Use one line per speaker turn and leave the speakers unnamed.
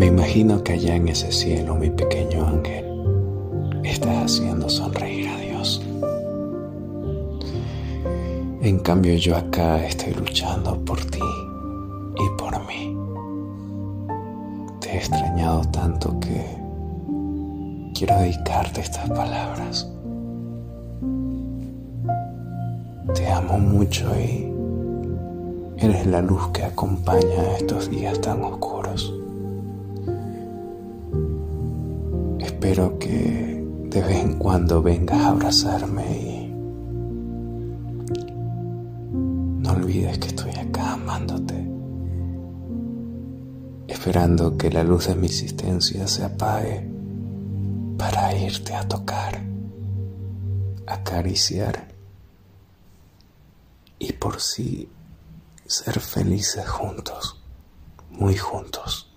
Me imagino que allá en ese cielo, mi pequeño ángel, estás haciendo sonreír a Dios. En cambio yo acá estoy luchando por ti y por mí. Te he extrañado tanto que quiero dedicarte estas palabras. Te amo mucho y eres la luz que acompaña estos días tan oscuros. Espero que de vez en cuando vengas a abrazarme y no olvides que estoy acá amándote, esperando que la luz de mi existencia se apague para irte a tocar, acariciar y por sí ser felices juntos, muy juntos.